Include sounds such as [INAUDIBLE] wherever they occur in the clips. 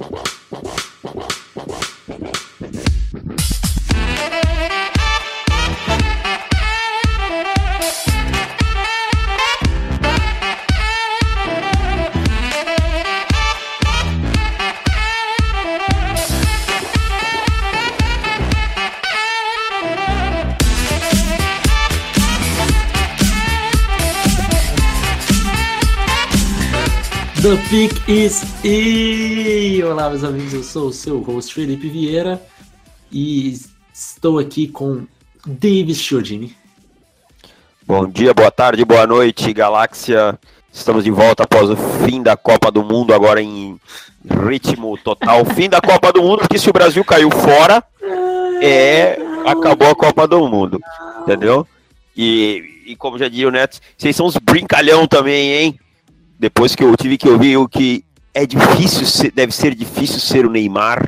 Wow. The Pick is E! Olá, meus amigos, eu sou o seu host Felipe Vieira e estou aqui com Davis Chiodini. Bom dia, boa tarde, boa noite, Galáxia. Estamos de volta após o fim da Copa do Mundo, agora em ritmo total. Fim da Copa do Mundo, porque se o Brasil caiu fora, é acabou a Copa do Mundo, entendeu? E, e como já disse o Neto, vocês são uns brincalhão também, hein? Depois que eu tive que ouvir o que é difícil, ser, deve ser difícil ser o Neymar,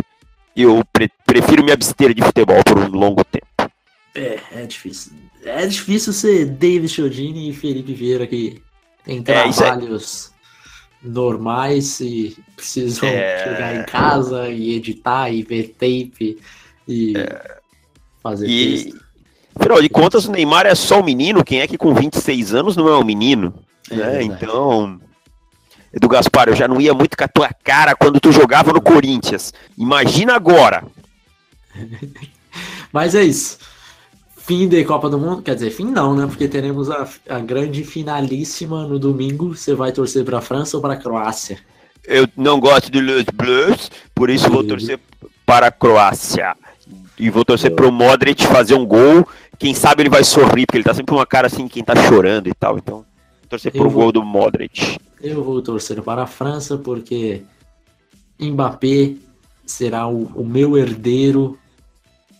eu pre prefiro me abster de futebol por um longo tempo. É, é difícil. É difícil ser David Chiodini e Felipe Vieira que tem é, trabalhos é, é... normais e precisam é... chegar em casa e editar e ver tape e é. fazer e... texto. Afinal de contas, o Neymar é só um menino. Quem é que com 26 anos não é um menino? É né? Então, Edu Gaspar, eu já não ia muito com a tua cara quando tu jogava no Corinthians. Imagina agora. [LAUGHS] Mas é isso. Fim de Copa do Mundo, quer dizer, fim não, né? Porque teremos a, a grande finalíssima no domingo. Você vai torcer para a França ou para a Croácia? Eu não gosto de Les Bleus, por isso vou torcer para a Croácia. E vou torcer para o Modric fazer um gol. Quem sabe ele vai sorrir, porque ele tá sempre com uma cara assim, quem tá chorando e tal. Então, torcer para o gol do Modric. Eu vou torcer para a França porque Mbappé será o, o meu herdeiro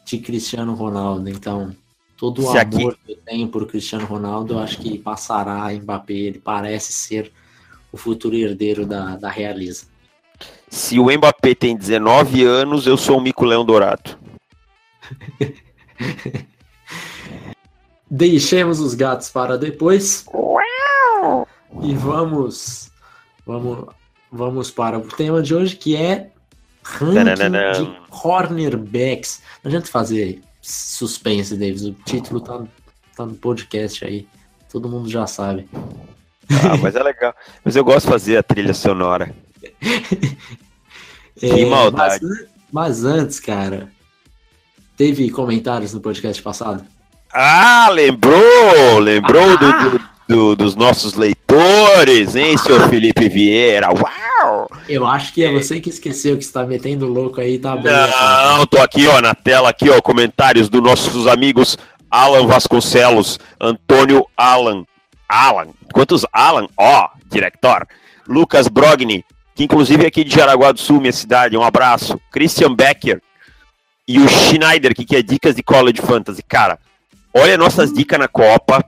de Cristiano Ronaldo. Então, todo o Se amor aqui... que eu tenho por Cristiano Ronaldo, eu acho que passará a Mbappé. Ele parece ser o futuro herdeiro da, da Realiza. Se o Mbappé tem 19 anos, eu sou o Mico Leão Dourado. [LAUGHS] Deixemos os gatos para depois. E vamos, vamos, vamos para o tema de hoje que é ranking de cornerbacks. Não adianta fazer suspense, Davis. O título tá, tá no podcast aí. Todo mundo já sabe. Ah, mas é legal. Mas eu gosto de fazer a trilha sonora. [LAUGHS] É, que maldade. Mas, mas, antes, cara, teve comentários no podcast passado? Ah, lembrou! Lembrou ah. do, do, do, dos nossos leitores, hein, senhor Felipe Vieira? Uau! Eu acho que é você que esqueceu que está metendo louco aí, tá bom. Não, tô aqui, ó, na tela aqui, ó, comentários dos nossos amigos Alan Vasconcelos, Antônio Alan. Alan, quantos Alan? Ó, diretor. Lucas Brogni, que inclusive é aqui de Jaraguá do Sul, minha cidade, um abraço. Christian Becker e o Schneider, que quer dicas de College Fantasy. Cara, olha nossas dicas na Copa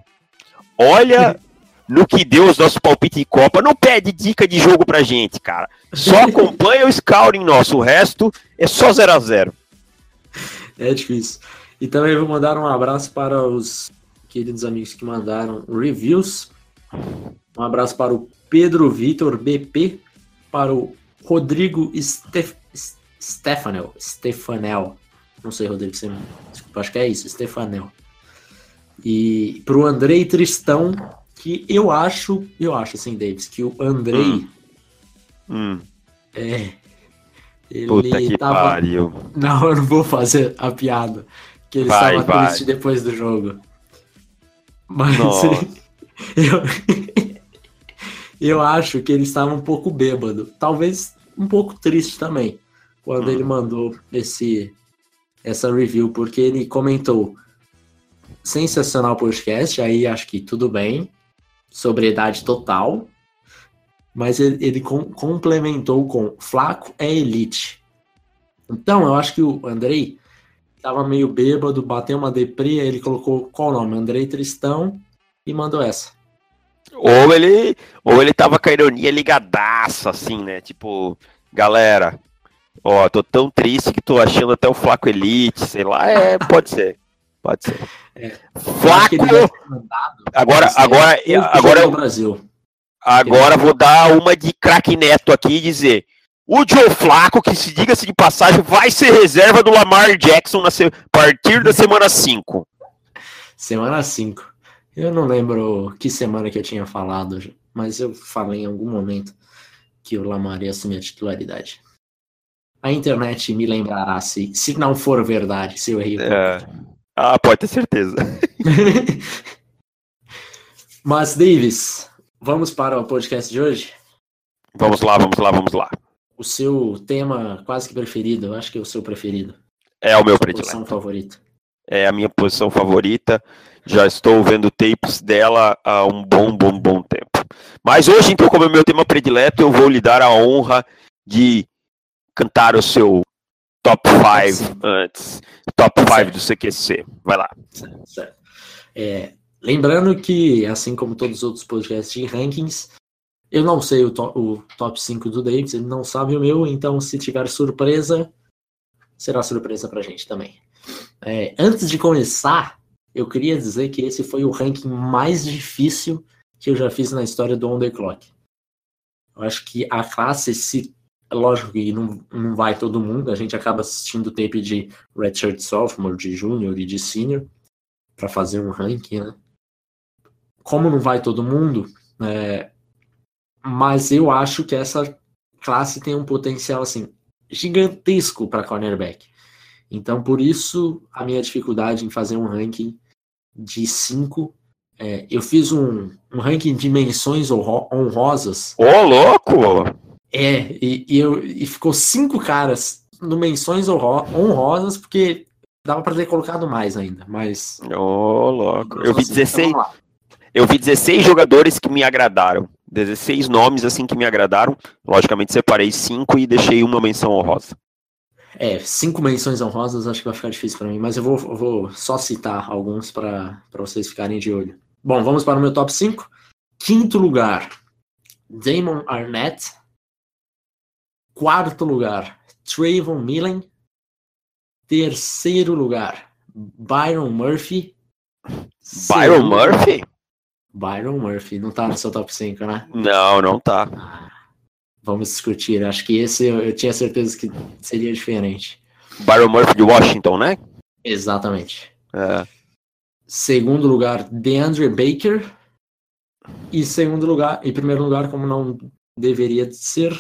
olha no que deu os nossos palpites de Copa. Não pede dica de jogo pra gente, cara. Só [LAUGHS] acompanha o scouting nosso. O resto é só 0 a 0 É difícil. E também vou mandar um abraço para os queridos amigos que mandaram reviews. Um abraço para o Pedro Vitor BP, para o Rodrigo Stef Stefanel. Stefanel. Não sei, Rodrigo, você... desculpa, acho que é isso, Stefanel. E pro Andrei Tristão, que eu acho, eu acho assim, Davis, que o Andrei. Hum. Hum. É. Ele Puta que tava... pariu. Não, eu não vou fazer a piada. Que ele vai, estava vai. triste depois do jogo. Mas [LAUGHS] eu, eu acho que ele estava um pouco bêbado. Talvez um pouco triste também. Quando hum. ele mandou esse essa review, porque ele comentou sensacional podcast, aí acho que tudo bem, sobriedade total, mas ele, ele com, complementou com Flaco é elite. Então, eu acho que o Andrei tava meio bêbado, bateu uma deprê, ele colocou qual o nome? Andrei Tristão e mandou essa. Ou ele, ou ele tava com a ironia ligadaça, assim, né? Tipo, galera, ó, tô tão triste que tô achando até o Flaco Elite, sei lá, é, pode ser. Pode ser. É. Flaco! Agora, agora, agora, Brasil. Agora vou dar uma de craque neto aqui e dizer: O Joe Flaco, que se diga-se de passagem, vai ser reserva do Lamar Jackson na se... a partir da semana 5. Semana 5. Eu não lembro que semana que eu tinha falado, mas eu falei em algum momento que o Lamar ia assumir a titularidade. A internet me lembrará se, se não for verdade, se eu errei. É. Ah, pode ter certeza. [LAUGHS] mas, Davis, vamos para o podcast de hoje? Vamos lá, vamos lá, vamos lá o seu tema quase que preferido, eu acho que é o seu preferido. É o meu predileto. Posição favorita. É a minha posição favorita. Já estou vendo tapes dela há um bom, bom, bom tempo. Mas hoje, então, como é meu tema predileto, eu vou lhe dar a honra de cantar o seu top 5 antes. Top 5 do CQC. Vai lá. Certo, certo. É, lembrando que, assim como todos os outros podcasts de rankings, eu não sei o, to o top 5 do Davis, ele não sabe o meu, então se tiver surpresa, será surpresa pra gente também. É, antes de começar, eu queria dizer que esse foi o ranking mais difícil que eu já fiz na história do On The Clock. Eu acho que a classe, se, lógico que não, não vai todo mundo, a gente acaba assistindo tape de Redshirt Sophomore, de Junior e de Senior, para fazer um ranking, né? Como não vai todo mundo, é, mas eu acho que essa classe tem um potencial assim gigantesco para cornerback. Então, por isso, a minha dificuldade em fazer um ranking de 5. É, eu fiz um, um, ranking de menções honrosas. Ô, oh, louco! É, e, e, eu, e ficou cinco caras no menções honrosas, porque dava para ter colocado mais ainda, mas... Ô, oh, louco! Eu vi 16... Então, eu vi 16 jogadores que me agradaram. 16 nomes assim que me agradaram. Logicamente separei cinco e deixei uma menção honrosa. É, cinco menções honrosas acho que vai ficar difícil para mim, mas eu vou, eu vou só citar alguns para vocês ficarem de olho. Bom, vamos para o meu top 5. Quinto lugar, Damon Arnett. Quarto lugar, Trayvon Millen. Terceiro lugar, Byron Murphy. Byron Segundo, Murphy? Byron Murphy não tá no seu top 5, né? Não, não tá. Vamos discutir. Acho que esse eu, eu, tinha certeza que seria diferente. Byron Murphy de Washington, né? Exatamente. É. Segundo lugar, DeAndre Baker. E segundo lugar, em primeiro lugar, como não deveria ser,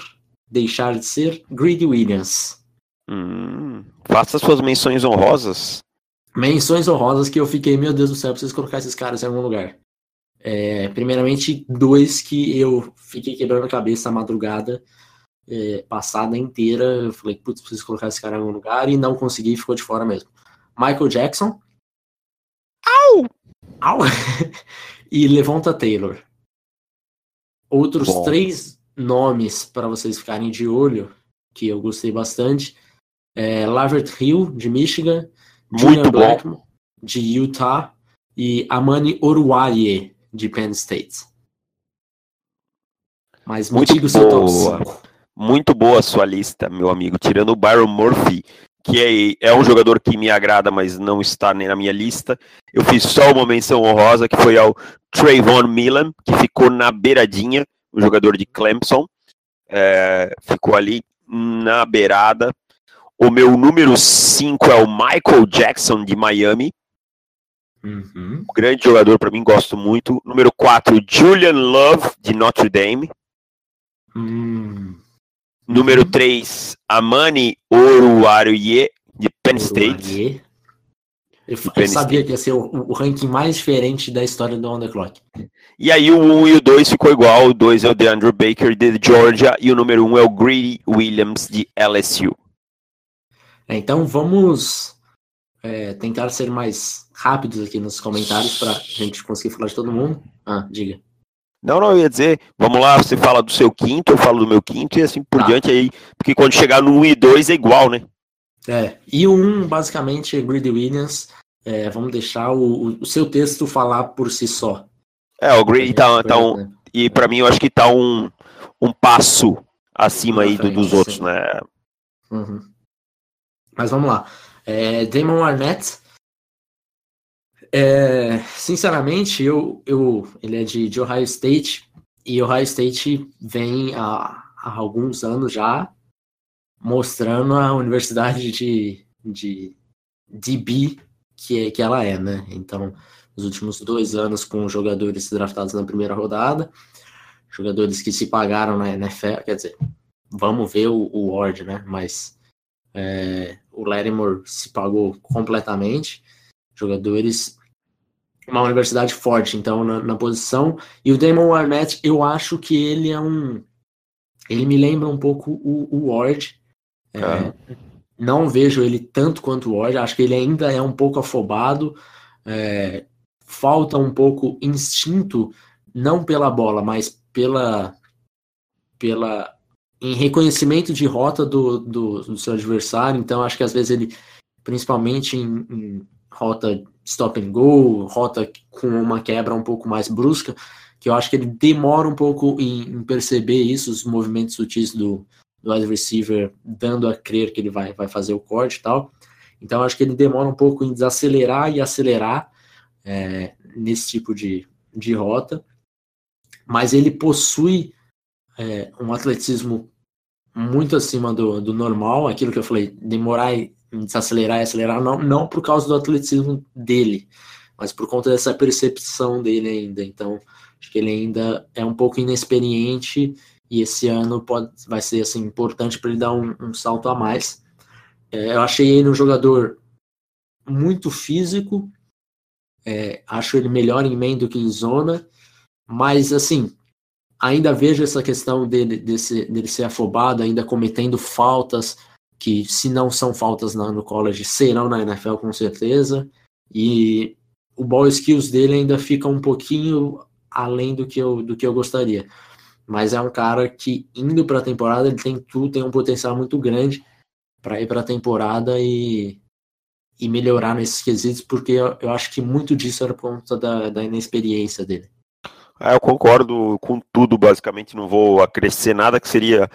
deixar de ser, Greedy Williams. Hum, faça suas menções honrosas. Menções honrosas que eu fiquei, meu Deus do céu, preciso colocar esses caras em algum lugar. É, primeiramente, dois que eu fiquei quebrando a cabeça a madrugada é, passada inteira. Eu falei, putz, preciso colocar esse cara em algum lugar e não consegui, ficou de fora mesmo. Michael Jackson. Au! Au! [LAUGHS] e Levonta Taylor. Outros Bom. três nomes para vocês ficarem de olho, que eu gostei bastante. É, Lavert Hill, de Michigan. Muito Blackmon, de Utah. E Amani Oruaye, de Penn State. Mas muito boa. seu top 5. Muito boa a sua lista, meu amigo. Tirando o Byron Murphy, que é, é, um jogador que me agrada, mas não está nem na minha lista. Eu fiz só uma menção honrosa, que foi ao Trayvon Milan, que ficou na beiradinha, o jogador de Clemson. É, ficou ali na beirada. O meu número 5 é o Michael Jackson, de Miami. Uhum. Grande jogador para mim, gosto muito. Número 4, Julian Love, de Notre Dame. Uhum. Número 3, Amani Oruarie, de Penn State. Eu, eu sabia que ia ser o, o, ranking mais diferente da história do On The Clock. E aí o 1 e o 2 ficou igual. O 2 é o DeAndre Baker, de Georgia. E o número 1 é o Greedy Williams, de LSU. É, então vamos é, tentar ser mais rápidos aqui nos comentários para a gente conseguir falar de todo mundo. Ah, diga. Não, não, eu ia dizer, vamos lá, você fala do seu quinto, eu falo do meu quinto e assim por tá. diante aí, porque quando chegar no 1 e 2 é igual, né? É, e o 1 basicamente é Greedy Williams, é, vamos deixar o, o, seu texto falar por si só. É, o Greedy tá, tá um, né? e para mim eu acho que tá um, um passo acima aí dos outros, sim. né? Uhum. Mas vamos lá. É, Damon Arnett, é, sinceramente, eu, eu, ele é de, de Ohio State e Ohio State vem há, há alguns anos já mostrando a universidade de, de DB que, é, que ela é, né? Então, os últimos dois anos com jogadores draftados na primeira rodada, jogadores que se pagaram na NFL, quer dizer, vamos ver o, o Ward, né? Mas é, o Lattimore se pagou completamente, jogadores uma universidade forte, então, na, na, posição. E o Damon Arnett, eu acho que ele é um. Ele me lembra um pouco o, o Ward. É, não vejo ele tanto quanto o Ward, acho que ele ainda é um pouco afobado. É, falta um pouco instinto, não pela bola, mas pela. pela em reconhecimento de rota do, do, do seu adversário. Então, acho que às vezes ele, principalmente em, em rota stop and go, rota com uma quebra um pouco mais brusca, que eu acho que ele demora um pouco em, em perceber isso, os movimentos sutis do, do wide receiver, dando a crer que ele vai, vai fazer o corte e tal. Então acho que ele demora um pouco em desacelerar e acelerar é, nesse tipo de, de rota, mas ele possui é, um atleticismo muito acima do, do normal, aquilo que eu falei, demorar desacelerar e acelerar, não, não por causa do atleticismo dele, mas por conta dessa percepção dele ainda. Então, acho que ele ainda é um pouco inexperiente e esse ano pode, vai ser assim, importante para ele dar um, um, salto a mais. É, eu achei ele um jogador muito físico, é, acho ele melhor em main do que em zona, mas assim, ainda vejo essa questão dele, desse, dele ser afobado, ainda cometendo faltas, que se não são faltas no college, serão na NFL com certeza. E o ball skills dele ainda fica um pouquinho além do que eu, do que eu gostaria. Mas é um cara que, indo para a temporada, ele tem tudo, tem um potencial muito grande para ir para a temporada e, e melhorar nesses quesitos, porque eu, eu, acho que muito disso era por conta da, da inexperiência dele. É, eu concordo com tudo, basicamente, não vou acrescer nada que seria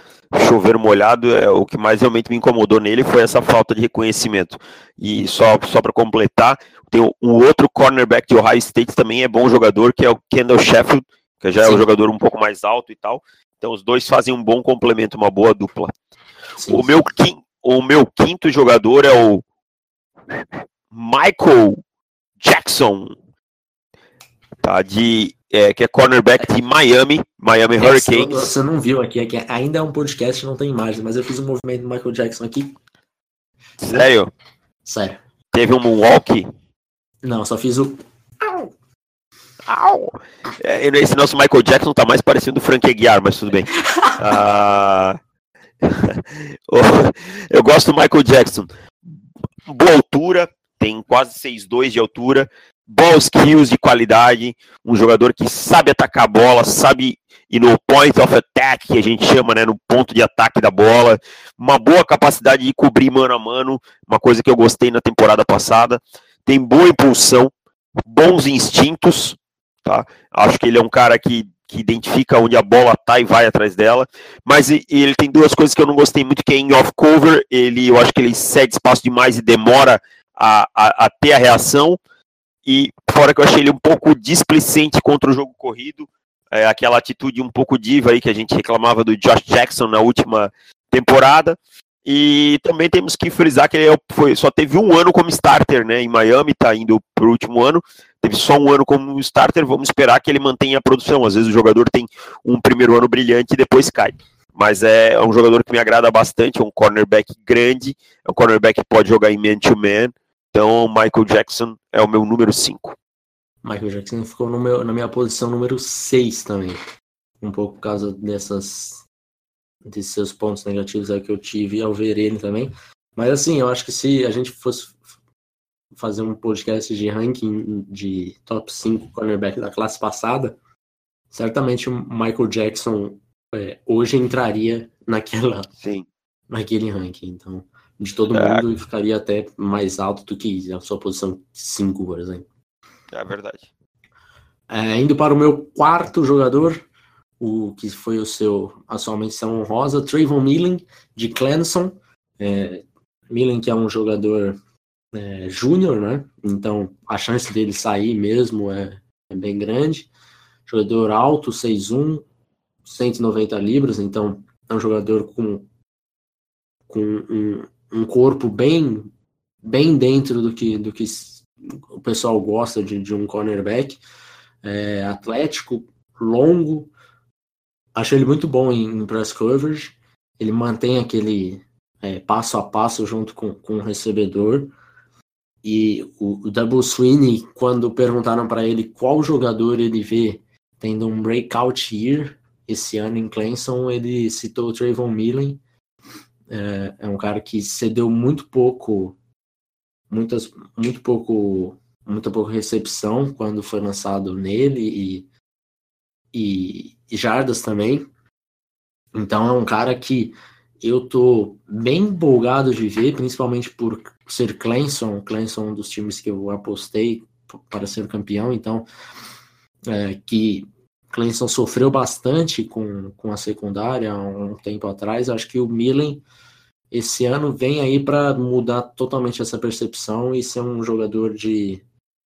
chover molhado. É, o que mais realmente me incomodou nele foi essa falta de reconhecimento. E só, só para completar, tem um outro cornerback de Ohio State também é bom jogador, que é o Kendall Sheffield, que já Sim. é um jogador um pouco mais alto e tal. Então os dois fazem um bom complemento, uma boa dupla. Sim, o, Meu, o meu quinto jogador é o Michael Jackson, tá? De é, que é cornerback de Miami, Miami é, Hurricanes. Você não viu aqui, aqui ainda é um podcast, não tem imagem, mas eu fiz um movimento do Michael Jackson aqui. Sério? Sério. Teve um moonwalk? Não, só fiz o. Au! Au! É, esse nosso Michael Jackson tá mais parecido do Frank Aguiar, mas tudo bem. [LAUGHS] ah... [LAUGHS] eu gosto do Michael Jackson. Boa altura, tem quase 6'2 de altura, ball skills de qualidade, um jogador que sabe atacar a bola, sabe ir no point of attack, que a gente chama, né, no ponto de ataque da bola, uma boa capacidade de cobrir mano a mano, uma coisa que eu gostei na temporada passada, tem boa impulsão, bons instintos, tá? Acho que ele é um cara que, que identifica onde a bola tá e vai atrás dela, mas ele tem duas coisas que eu não gostei muito, que é em off cover, ele, eu acho que ele cede espaço demais e demora a, a, a ter a reação, e fora que eu achei ele um pouco displicente contra o jogo corrido, é, aquela atitude um pouco diva aí que a gente reclamava do Josh Jackson na última temporada. E também temos que frisar que ele é foi, só teve um ano como starter, né? Em Miami, tá indo para o último ano. Teve só um ano como starter. Vamos esperar que ele mantenha a produção. Às vezes o jogador tem um primeiro ano brilhante e depois cai. Mas é, é um jogador que me agrada bastante. É um cornerback grande. É um cornerback que pode jogar em man-to-man. -man, então, Michael Jackson é o meu número 5. Michael Jackson ficou meu, na minha posição número 6 também. Um pouco por causa dessas desses seus pontos negativos aí que eu tive ao ver ele também. Mas assim, eu acho que se a gente fosse fazer um podcast de ranking de top 5 cornerback da classe passada, certamente o Michael Jackson é, hoje entraria naquela Sim. naquele ranking. Então, de todo é. mundo e ficaria até mais alto do que a sua posição 5, por exemplo. É verdade. É, indo para o meu quarto jogador, o que foi o seu a sua menção honrosa, Trayvon Millen, de Clemson. É, Millen, que é um jogador é, júnior, né? Então a chance dele sair mesmo é, é bem grande. Jogador alto, 6'1, 190 libras, então é um jogador com com um, um corpo bem bem dentro do que, do que o pessoal gosta de, de um cornerback. É, atlético, longo. Achei ele muito bom em, em press coverage. Ele mantém aquele é, passo a passo junto com, com o recebedor. E o, o Double Sweeney, quando perguntaram para ele qual jogador ele vê tendo um breakout year esse ano em Clemson, ele citou o Trayvon Millen. É, é um cara que cedeu muito pouco muitas, muito pouco, muita pouca recepção quando foi lançado nele e, e, e jardas também. Então é um cara que eu tô bem empolgado de ver, principalmente por ser Clemson, Clemson é um dos times que eu apostei para ser campeão, então é, que Clemson sofreu bastante com, com a secundária há um tempo atrás, acho que o Millen esse ano vem aí para mudar totalmente essa percepção e ser um jogador de,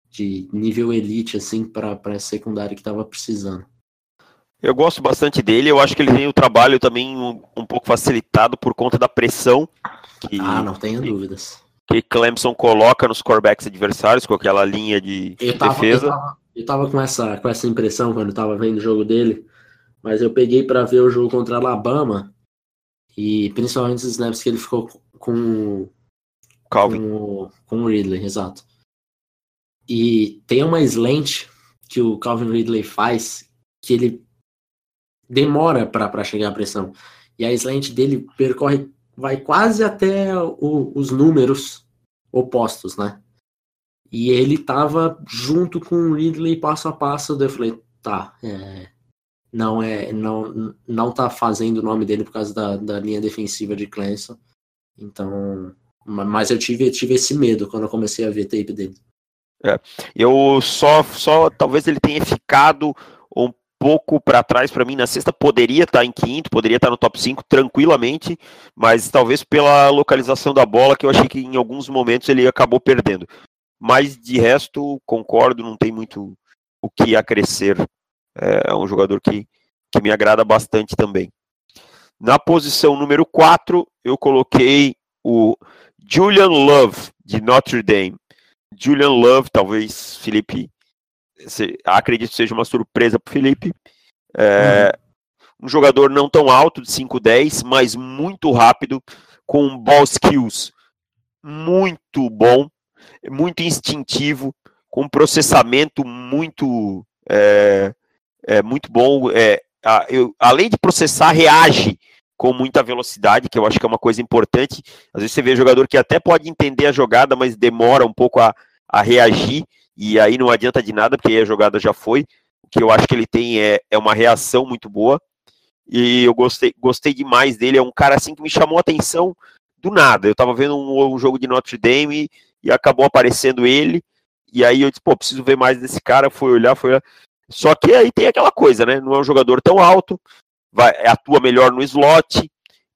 de nível elite assim para a secundária que estava precisando. Eu gosto bastante dele, eu acho que ele tem o trabalho também um, um pouco facilitado por conta da pressão que, ah, não tenho dúvidas. Que Clemson coloca nos corebacks adversários com aquela linha de eu tava, defesa. Eu tava, eu tava, com, essa, com essa impressão quando eu tava vendo o jogo dele, mas eu peguei para ver o jogo contra Alabama e principalmente os snaps que ele ficou com, Calvin. com, com o Ridley, exato. E tem uma slant que o Calvin Ridley faz que ele demora para chegar à pressão. E a slant dele percorre, vai quase até o, os números opostos, né? E ele tava junto com o Ridley passo a passo, daí eu falei, tá, é, não é não não tá fazendo o nome dele por causa da, da linha defensiva de Clemson. Então, mas eu tive tive esse medo quando eu comecei a ver tape dele. É, eu só só talvez ele tenha ficado um pouco para trás para mim na sexta poderia estar tá em quinto, poderia estar tá no top 5 tranquilamente, mas talvez pela localização da bola que eu achei que em alguns momentos ele acabou perdendo. Mas de resto, concordo, não tem muito o que acrescer é, é um jogador que, que me agrada bastante também. Na posição número 4, eu coloquei o Julian Love, de Notre Dame. Julian Love, talvez, Felipe, acredito seja uma surpresa para Felipe. É, uhum. Um jogador não tão alto, de 5'10, mas muito rápido, com ball skills muito bom, muito instintivo, com processamento muito é, é muito bom. É, a, eu, além de processar, reage com muita velocidade, que eu acho que é uma coisa importante. Às vezes você vê jogador que até pode entender a jogada, mas demora um pouco a, a reagir, e aí não adianta de nada, porque a jogada já foi. O que eu acho que ele tem é, é uma reação muito boa. E eu gostei, gostei demais dele. É um cara assim que me chamou a atenção do nada. Eu tava vendo um, um jogo de Notre Dame e, e acabou aparecendo ele. E aí eu disse, pô, preciso ver mais desse cara. Fui olhar, foi olhar. Só que aí tem aquela coisa, né? Não é um jogador tão alto, vai, atua melhor no slot,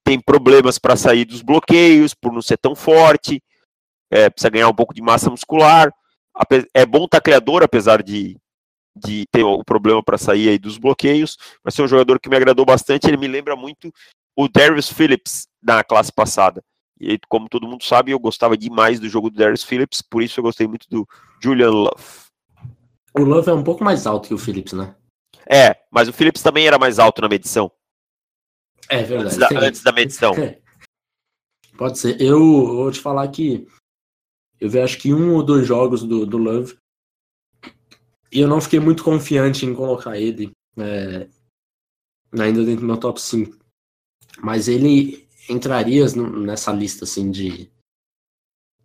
tem problemas para sair dos bloqueios, por não ser tão forte, é, precisa ganhar um pouco de massa muscular. É bom tacleador, apesar de, de ter o problema para sair aí dos bloqueios. Vai ser um jogador que me agradou bastante. Ele me lembra muito o Darius Phillips na classe passada. E como todo mundo sabe, eu gostava demais do jogo do Darius Phillips, por isso eu gostei muito do Julian Love. O Love é um pouco mais alto que o Phillips, né? É, mas o Phillips também era mais alto na medição. É verdade. Antes da, antes da medição. É. [LAUGHS] Pode ser. Eu vou te falar que eu vi acho que um ou dois jogos do, do Love e eu não fiquei muito confiante em colocar ele é, ainda dentro do meu top 5. Mas ele entraria nessa lista assim de,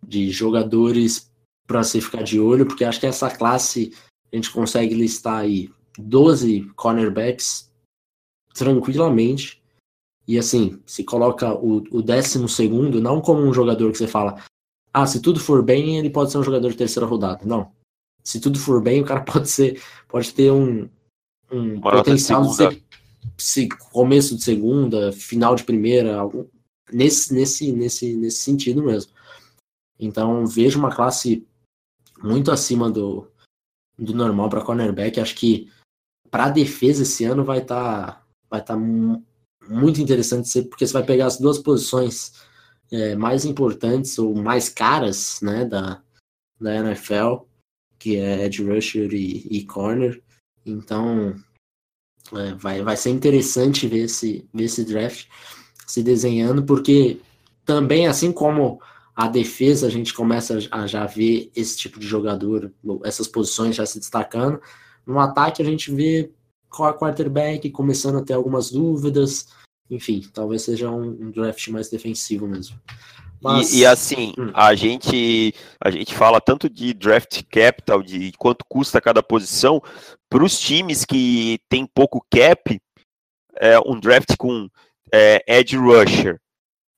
de jogadores para se ficar de olho, porque acho que essa classe a gente consegue listar aí 12 cornerbacks tranquilamente. E assim, se coloca o, o décimo segundo, não como um jogador que você fala, ah, se tudo for bem, ele pode ser um jogador de terceira rodada. Não. Se tudo for bem, o cara [LAUGHS] pode ser, pode ter um, um potencial de, de ser se, começo de segunda, final de primeira, algum, nesse, nesse, nesse, nesse sentido mesmo. Então vejo uma classe muito acima do, do normal para cornerback. Acho que para defesa esse ano vai estar tá, vai tá muito interessante porque você vai pegar as duas posições é, mais importantes ou mais caras né, da, da NFL, que é edge rusher e, e corner. Então, é, vai, vai ser interessante ver esse, ver esse draft se desenhando, porque também, assim como a defesa, a gente começa a já ver esse tipo de jogador, essas posições já se destacando. No ataque, a gente vê quarterback começando a ter algumas dúvidas. Enfim, talvez seja um, um draft mais defensivo mesmo. Mas... E, e, assim, hum. a gente a gente fala tanto de draft capital, de quanto custa cada posição, para os times que tem pouco cap, é, um draft com é, edge rusher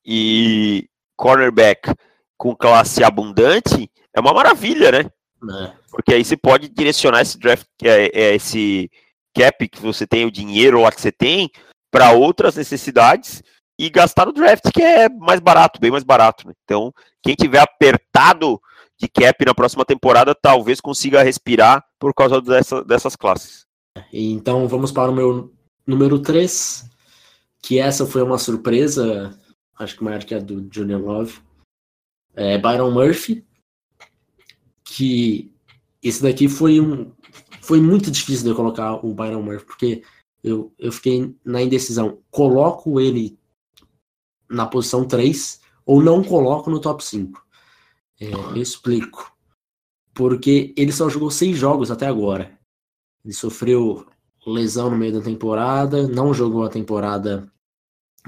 e cornerback com classe abundante é uma maravilha, né? É. Porque aí você pode direcionar esse draft, é, é, esse cap que você tem, o dinheiro lá que você tem, para outras necessidades e gastar no draft, que é mais barato, bem mais barato. Né? Então, quem tiver apertado de cap na próxima temporada, talvez consiga respirar por causa dessa, dessas classes. Então, vamos para o meu número 3, que essa foi uma surpresa, acho que maior que a do Junior Love. É Byron Murphy, que esse daqui foi um foi muito difícil de eu colocar o Byron Murphy, porque eu, eu fiquei na indecisão. Coloco ele na posição 3 ou não coloco no top 5. É, eu explico. Porque ele só jogou seis jogos até agora. Ele sofreu lesão no meio da temporada, não jogou a temporada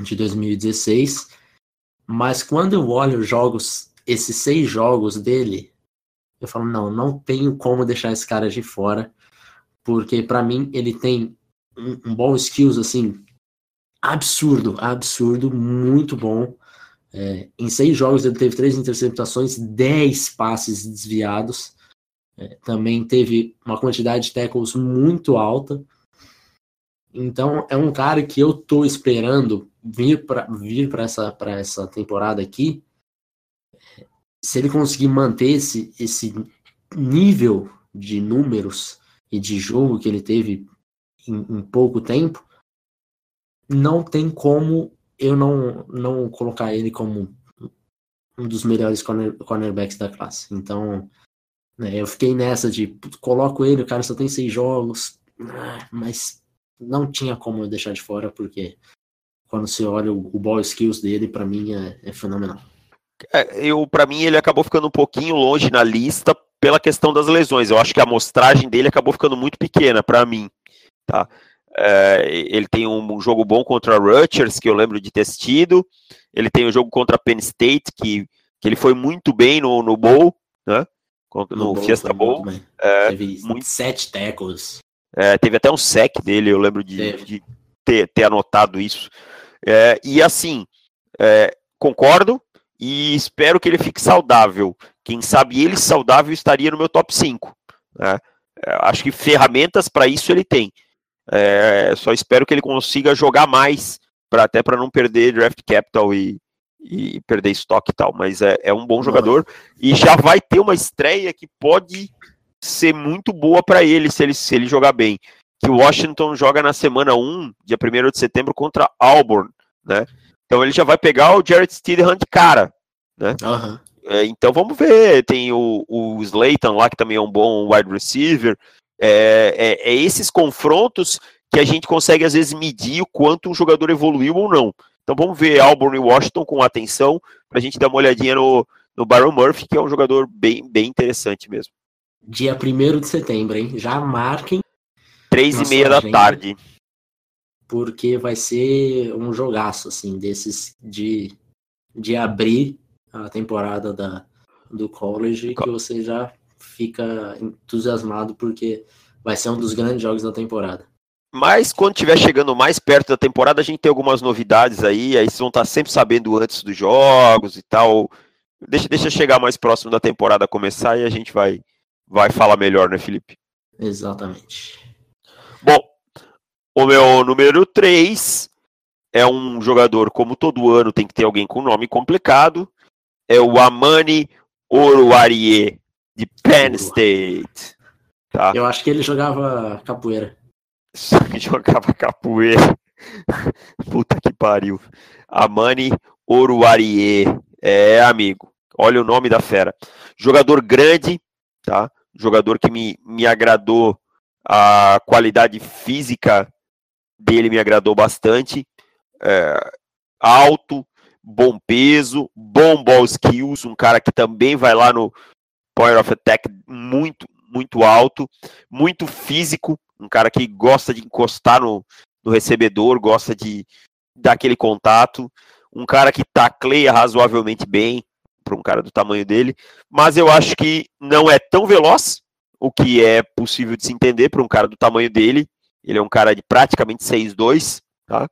de 2016. Mas quando eu olho os jogos, esses seis jogos dele, eu falo, não, não tenho como deixar esse cara de fora. Porque para mim ele tem um, um bom skills assim absurdo, absurdo, muito bom. É, em seis jogos ele teve três interceptações, dez passes desviados. É, também teve uma quantidade de tackles muito alta. Então é um cara que eu tô esperando vir para vir para essa para essa temporada aqui. Se ele conseguir manter esse, esse nível de números e de jogo que ele teve em, em pouco tempo, não tem como eu não, não colocar ele como um dos melhores corner, cornerbacks da classe. Então, né, eu fiquei nessa de coloco ele, o cara só tem seis jogos, ah, mas não tinha como eu deixar de fora, porque quando você olha o, o ball skills dele, para mim é, é fenomenal. É, eu, para mim, ele acabou ficando um pouquinho longe na lista pela questão das lesões. Eu acho que a amostragem dele acabou ficando muito pequena para mim, tá? É, ele tem um, jogo bom contra a Rutgers, que eu lembro de ter assistido. Ele tem um jogo contra a Penn State, que, que ele foi muito bem no, no Bowl, né? No, no bowl, Fiesta Bowl. É, teve muito... sete tackles. É, teve até um sec dele, eu lembro de, de ter, ter, anotado isso. É, e assim, é, concordo e espero que ele fique saudável. Quem sabe ele saudável estaria no meu top 5. Né? É, acho que ferramentas para isso ele tem. É, só espero que ele consiga jogar mais, pra, até para não perder draft capital e, e perder estoque e tal. Mas é, é um bom jogador e já vai ter uma estreia que pode ser muito boa para ele se, ele se ele jogar bem. Que o Washington joga na semana 1, dia 1 de setembro, contra Auburn, né? Então ele já vai pegar o Jared Stidham de cara, né? Uhum. É, então vamos ver. Tem o, o Slayton lá, que também é um bom wide receiver. É, é, é, esses confrontos que a gente consegue às vezes medir o quanto um jogador evoluiu ou não. Então vamos ver Auburn e Washington com atenção para a gente dar uma olhadinha no, no Byron Murphy, que é um jogador bem, bem interessante mesmo. Dia 1 de setembro, hein? Já marquem. Três e meia da tarde. Porque vai ser um jogaço, assim, desses de, de abrir a temporada da, do college, que você já fica entusiasmado porque vai ser um dos grandes jogos da temporada. Mas quando estiver chegando mais perto da temporada, a gente tem algumas novidades aí, aí vocês vão estar sempre sabendo antes dos jogos e tal. Deixa, deixa chegar mais próximo da temporada começar e a gente vai, vai falar melhor, né, Felipe? Exatamente. Bom, o meu número 3 é um jogador, como todo ano, tem que ter alguém com nome complicado. É o Amani Oruarie de Penn State. Tá? Eu acho que ele jogava capoeira. jogava capoeira. [LAUGHS] Puta que pariu. Amani Oruarie. É, amigo. Olha o nome da fera. Jogador grande, tá? Jogador que me, me agradou a qualidade física dele me agradou bastante. É, alto, bom peso, bom ball skills, um cara que também vai lá no Power of Attack muito, muito alto, muito físico, um cara que gosta de encostar no, no recebedor, gosta de dar aquele contato, um cara que tacleia razoavelmente bem para um cara do tamanho dele, mas eu acho que não é tão veloz, o que é possível de se entender para um cara do tamanho dele. Ele é um cara de praticamente 6'2", tá?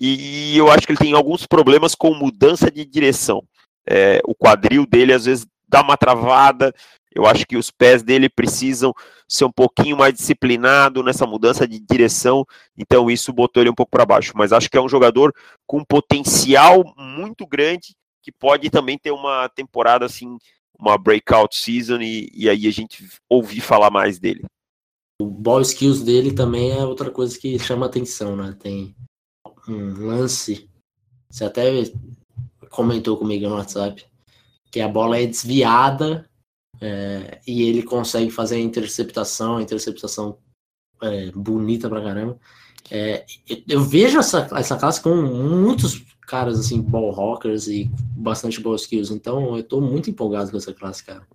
E eu acho que ele tem alguns problemas com mudança de direção. É, o quadril dele às vezes dá uma travada. Eu acho que os pés dele precisam ser um pouquinho mais disciplinado nessa mudança de direção. Então isso botou ele um pouco para baixo. Mas acho que é um jogador com potencial muito grande que pode também ter uma temporada assim, uma breakout season e, e aí a gente ouvir falar mais dele. O ball skills dele também é outra coisa que chama atenção, né? Tem um lance, você até comentou comigo no WhatsApp, que a bola é desviada é, e ele consegue fazer a interceptação, a interceptação é, bonita pra caramba. É, eu vejo essa, essa classe com muitos caras assim, ball rockers e bastante ball skills, então eu tô muito empolgado com essa classe, cara.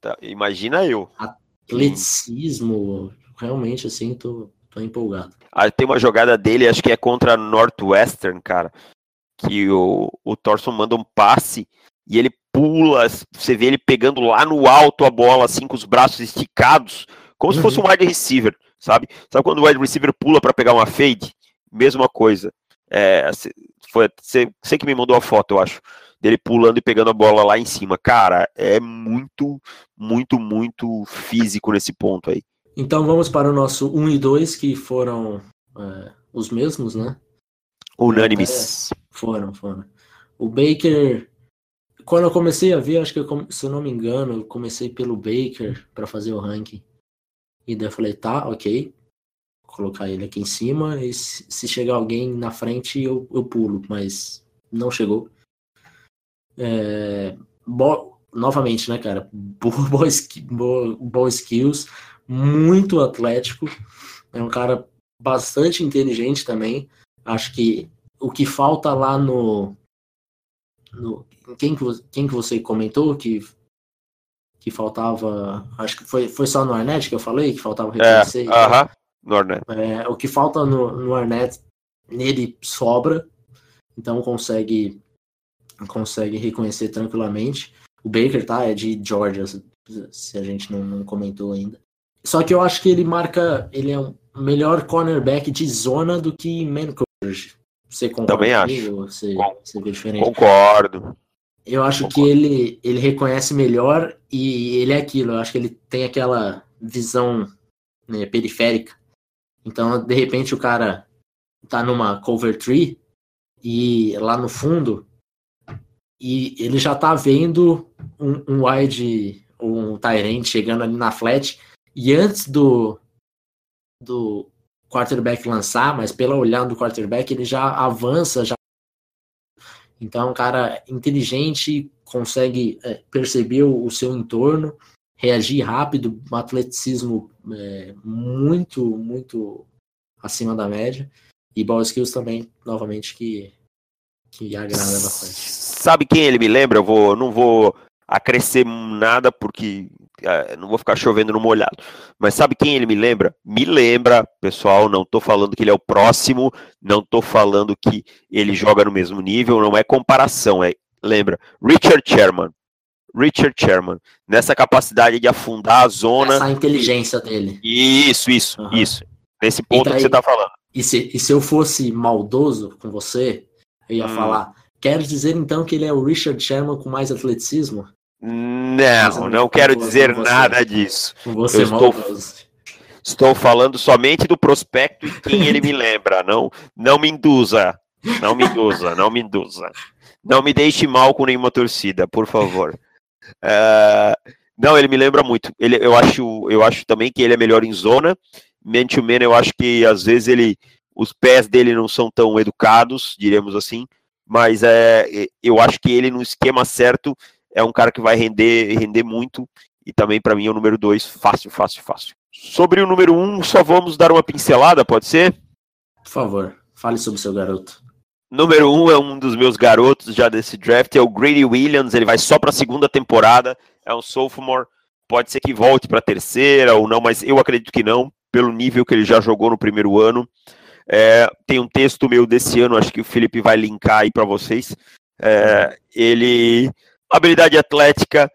Tá, imagina eu. Atleticismo, realmente assim, tô, tô empolgado. Ah, tem uma jogada dele, acho que é contra Northwestern, cara. Que o, o Thorson manda um passe e ele pula, você vê ele pegando lá no alto a bola, assim, com os braços esticados, como uhum. se fosse um wide receiver, sabe? Sabe quando o wide receiver pula para pegar uma fade? Mesma coisa. É, foi você, você que me mandou a foto, eu acho, dele pulando e pegando a bola lá em cima. Cara, é muito, muito, muito físico nesse ponto aí. Então vamos para o nosso 1 e 2, que foram é, os mesmos, né? Unânimes. É, foram, foram. O Baker, quando eu comecei a ver, acho que eu, se eu não me engano, eu comecei pelo Baker para fazer o ranking. E daí eu falei, tá, ok. Vou colocar ele aqui em cima. E se, chegar alguém na frente, eu, eu pulo, mas não chegou. É, bo, novamente, né, cara? Boa, [LAUGHS] boa skills muito atlético, é um cara bastante inteligente também. Acho que o que falta lá no. No quem, que, quem que você comentou que, que faltava. Acho que foi, foi só no Arnett que eu falei, que faltava reconhecer. É, uh -huh, no Arnett. É, o que falta no, no Arnett, nele sobra, então consegue consegue reconhecer tranquilamente. O Baker, tá? É de Georgia, se a gente não, não comentou ainda. Só que eu acho que ele marca. Ele é um melhor cornerback de zona do que man coverage. Você concorda Também acho. Você, você vê diferente? Concordo. Eu acho Concordo. que ele, ele reconhece melhor e ele é aquilo. Eu acho que ele tem aquela visão né, periférica. Então, de repente, o cara tá numa cover tree e lá no fundo e ele já tá vendo um, um wide, um Tyrant chegando ali na flat e antes do, do quarterback lançar, mas pela olhada do quarterback, ele já avança, já. Então, é um cara inteligente, consegue é, perceber o, seu entorno, reagir rápido, um atleticismo é, muito, muito acima da média. E ball skills também, novamente, que, que agrada bastante. Sabe quem ele me lembra? Eu vou, não vou acrescer nada, porque é, não vou ficar chovendo no molhado. Mas sabe quem ele me lembra? Me lembra, pessoal, não estou falando que ele é o próximo, não estou falando que ele joga no mesmo nível, não é comparação, é, lembra, Richard Sherman. Richard Sherman, nessa capacidade de afundar a zona. Essa inteligência dele. Isso, isso, uhum. isso. Nesse ponto daí, que você está falando. E se, e se eu fosse maldoso com você, eu ia hum. falar. Quero dizer então que ele é o Richard Sherman com mais atleticismo? Não, não quero dizer nada disso. Você estou, estou falando somente do prospecto e quem ele me lembra. Não, não me induza. Não me induza, não me induza. Não me deixe mal com nenhuma torcida, por favor. Uh, não, ele me lembra muito. Ele, eu, acho, eu acho também que ele é melhor em zona. Man to man, eu acho que às vezes ele, os pés dele não são tão educados, diremos assim. mas é, eu acho que ele no esquema certo é um cara que vai render, render muito e também para mim é o número 2, fácil, fácil, fácil. Sobre o número 1, um, só vamos dar uma pincelada, pode ser? Por favor, fale sobre o seu garoto. Número 1 um é um dos meus garotos já desse draft, é o Grady Williams, ele vai só para a segunda temporada, é um sophomore, pode ser que volte para a terceira ou não, mas eu acredito que não, pelo nível que ele já jogou no primeiro ano. É, tem um texto meu desse ano, acho que o Felipe vai linkar aí para vocês. É, ele, habilidade atlética,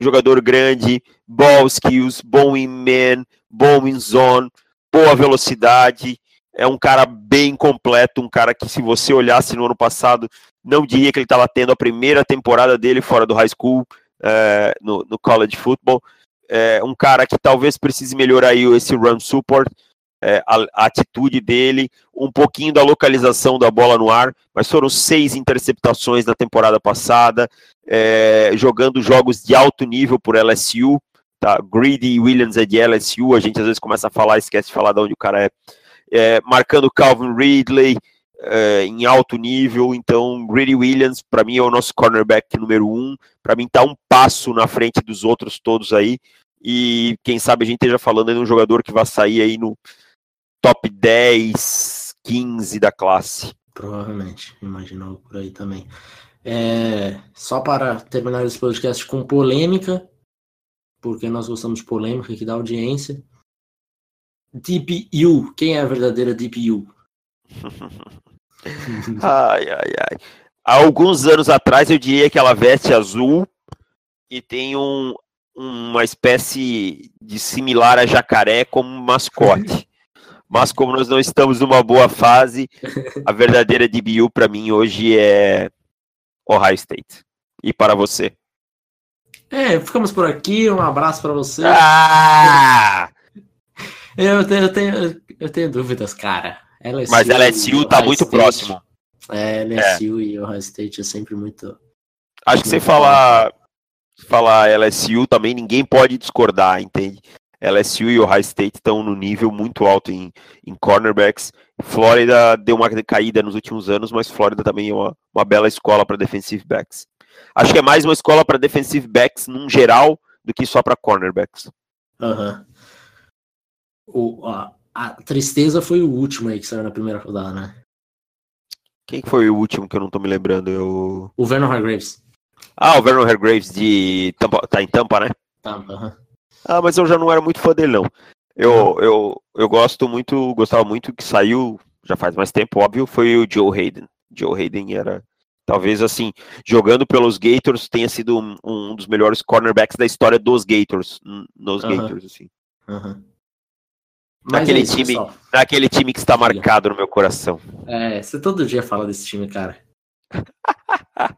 jogador grande, ball skills, bom em man, bom em zone, boa velocidade. É um cara bem completo, um cara que, se você olhasse no ano passado, não diria que ele estava tendo a primeira temporada dele fora do high school, é, no, no college football. É, um cara que talvez precise melhorar aí esse run support, é, a, a, atitude dele, um pouquinho da localização da bola no ar, mas foram seis interceptações na temporada passada, é, jogando jogos de alto nível por LSU, tá? Greedy Williams é de LSU, a gente às vezes começa a falar, esquece de falar de onde o cara é, é marcando Calvin Ridley é, em alto nível, então Greedy Williams para mim é o nosso cornerback número um, para mim tá um passo na frente dos outros todos aí, e quem sabe a gente esteja falando de um jogador que vai sair aí no top 10, 15 da classe. Provavelmente, imaginou por aí também. É, só para terminar esse podcast com polêmica, porque nós gostamos de polêmica aqui da audiência. DPU, quem é a verdadeira DPU? [LAUGHS] ai, ai, ai. Há alguns anos atrás eu diria que ela veste azul e tem um, uma espécie de similar a jacaré como mascote. Mas como nós não estamos numa boa fase, a verdadeira DBU para mim hoje é Ohio State. E para você? É, ficamos por aqui. Um abraço para você. Ah! Eu tenho, eu tenho, eu tenho dúvidas, cara. LSU Mas LSU tá muito State. próximo. É, LSU é. e Ohio State é sempre muito. Acho que você falar, falar LSU também ninguém pode discordar, entende? LSU e Ohio State estão no nível muito alto em, em cornerbacks. Flórida deu uma caída nos últimos anos, mas Flórida também é uma, uma bela escola para defensive backs. Acho que é mais uma escola para defensive backs num geral do que só para cornerbacks. Uhum. O, a, a, tristeza foi o último aí que saiu na primeira rodada, né? Quem foi o último que eu não tô me lembrando? Eu... O Vernon Hargraves. Ah, o Vernon Hargraves de Tampa, tá em Tampa, né? Tampa, uhum. Ah, mas eu já não era muito fã dele, não. Eu, eu, eu gosto muito, gostava muito que saiu, já faz mais tempo, óbvio, foi o Joe Hayden. Joe Hayden era, talvez assim, jogando pelos Gators, tenha sido um, um dos melhores cornerbacks da história dos Gators, nos uhum. Gators, assim. Uhum. Naquele, é isso, time, naquele time que está marcado no meu coração. É, você todo dia fala desse time, cara. [LAUGHS]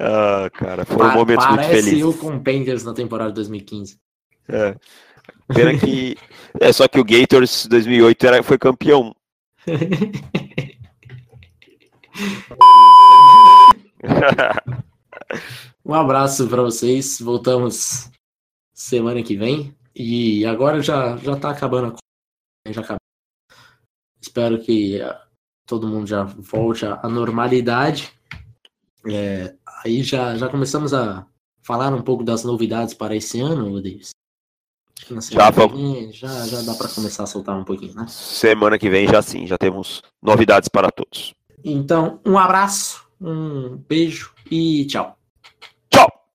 ah, cara, foi um momento muito feliz. Parece eu com o Panthers na temporada de 2015. É. [LAUGHS] Pena que. É só que o Gators 2008 era, foi campeão. [LAUGHS] um abraço para vocês. Voltamos semana que vem. E agora já, já tá acabando a já acabou. Espero que ah, todo mundo já volte à normalidade. É, aí já, já começamos a falar um pouco das novidades para esse ano, Davis. Já, vem, já, já dá para começar a soltar um pouquinho, né? Semana que vem já sim, já temos novidades para todos. Então, um abraço, um beijo e tchau.